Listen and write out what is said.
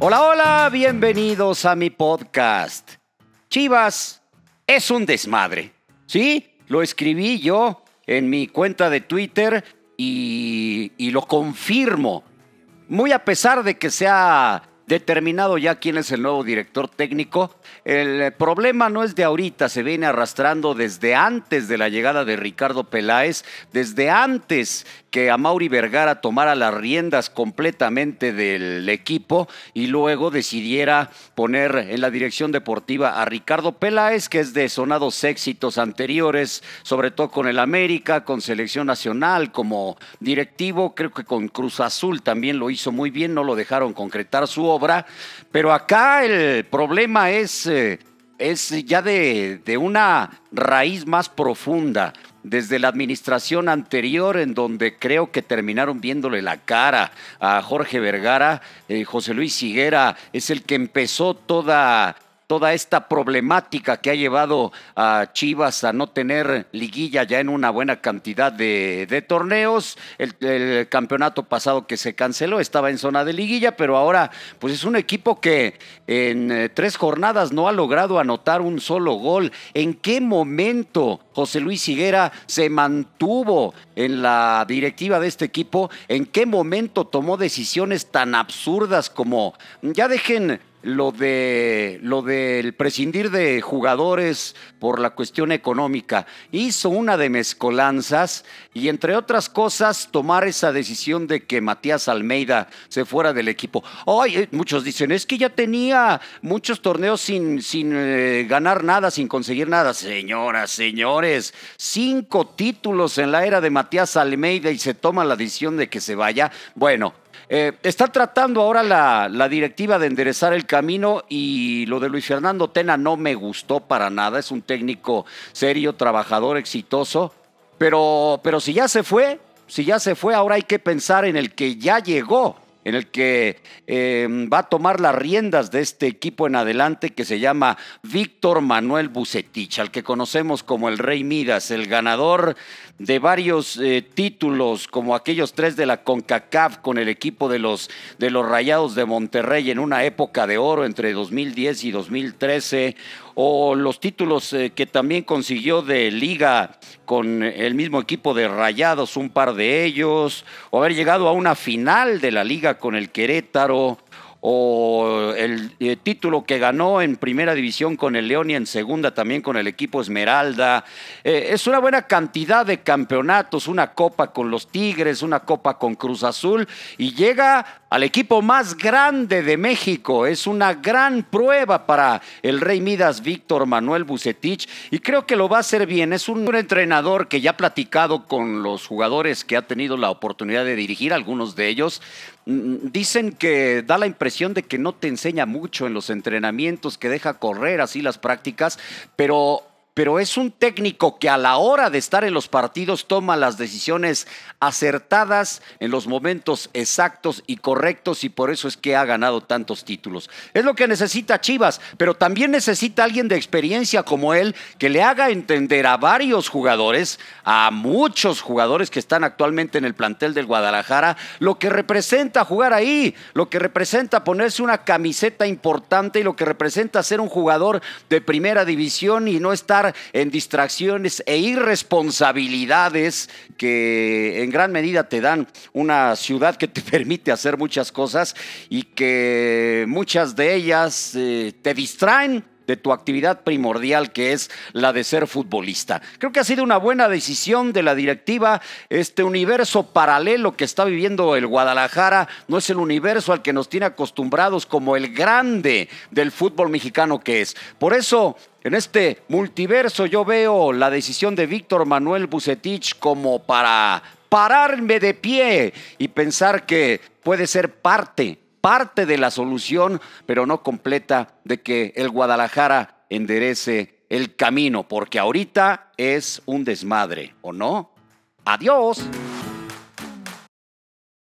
Hola, hola, bienvenidos a mi podcast. Chivas es un desmadre. ¿Sí? Lo escribí yo en mi cuenta de Twitter y, y lo confirmo. Muy a pesar de que sea determinado ya quién es el nuevo director técnico. El problema no es de ahorita, se viene arrastrando desde antes de la llegada de Ricardo Peláez, desde antes que a Mauri Vergara tomara las riendas completamente del equipo y luego decidiera poner en la dirección deportiva a Ricardo Peláez, que es de sonados éxitos anteriores, sobre todo con el América, con selección nacional como directivo, creo que con Cruz Azul también lo hizo muy bien, no lo dejaron concretar su obra, pero acá el problema es... Eh, es ya de, de una raíz más profunda desde la administración anterior, en donde creo que terminaron viéndole la cara a Jorge Vergara, eh, José Luis Higuera es el que empezó toda toda esta problemática que ha llevado a Chivas a no tener liguilla ya en una buena cantidad de, torneos. El, campeonato pasado que se canceló estaba en zona de liguilla, pero ahora pues es un equipo que en eh, tres jornadas no ha logrado anotar un solo gol. ¿En qué momento José Luis Higuera se mantuvo en la directiva de este equipo? ¿En qué momento tomó decisiones tan absurdas como ya dejen lo de lo del prescindir de jugadores por la cuestión económica. Hizo una de mezcolanzas y entre otras cosas tomar esa decisión de que Matías Almeida se fuera del equipo. Ay, eh, muchos dicen, es que ya tenía muchos torneos sin, sin eh, ganar nada, sin conseguir nada. Señoras, señores, cinco títulos en la era de Matías Almeida y se toma la decisión de que se vaya. Bueno, eh, está tratando ahora la, directiva de enderezar el camino y lo de Luis Fernando Tena no me gustó para nada. Es un técnico serio, trabajador, exitoso. Pero, pero si ya se fue, si ya se fue, ahora hay que pensar en el que ya llegó en el que em, va a tomar las riendas de este equipo en adelante que se llama Víctor Manuel Bucetich, al que conocemos como el Rey Midas, el ganador de varios eh, títulos, como aquellos tres de la CONCACAF con el equipo de los, de los Rayados de Monterrey en una época de oro entre 2010 y 2013 o los títulos eh, que también consiguió de liga con el mismo equipo de Rayados, un par de ellos, o haber llegado a una final de la liga con el Querétaro, o el, eh, título que ganó en primera división con el León y en segunda también con el equipo Esmeralda. Eh, es una buena cantidad de campeonatos, una copa con los Tigres, una copa con Cruz Azul y llega al equipo más grande de México. Es una gran prueba para el Rey Midas Víctor Manuel Bucetich y creo que lo va a hacer bien. Es un entrenador que ya ha platicado con los jugadores que ha tenido la oportunidad de dirigir, algunos de ellos, dicen que da la impresión de que no te enseña mucho en los entrenamientos, que deja correr así las prácticas, pero pero es un técnico que a la hora de estar en los partidos toma las decisiones acertadas en los momentos exactos y correctos y por eso es que ha ganado tantos títulos. Es lo que necesita Chivas, pero también necesita alguien de experiencia como él que le haga entender a varios jugadores, a muchos jugadores que están actualmente en el plantel del Guadalajara, lo que representa jugar ahí, lo que representa ponerse una camiseta importante y lo que representa ser un jugador de primera división y no estar en distracciones e irresponsabilidades que en gran medida te dan una ciudad que te permite hacer muchas cosas y que muchas de ellas eh, te distraen de tu actividad primordial que es la de ser futbolista. Creo que ha sido una buena decisión de la directiva. Este universo paralelo que está viviendo el Guadalajara no es el universo al que nos tiene acostumbrados como el grande del fútbol mexicano que es. Por eso en este multiverso yo veo la decisión de Víctor Manuel Bucetich como para pararme de pie y pensar que puede ser parte parte de la solución, pero no completa, de que el Guadalajara enderece el camino, porque ahorita es un desmadre, ¿o no? Adiós.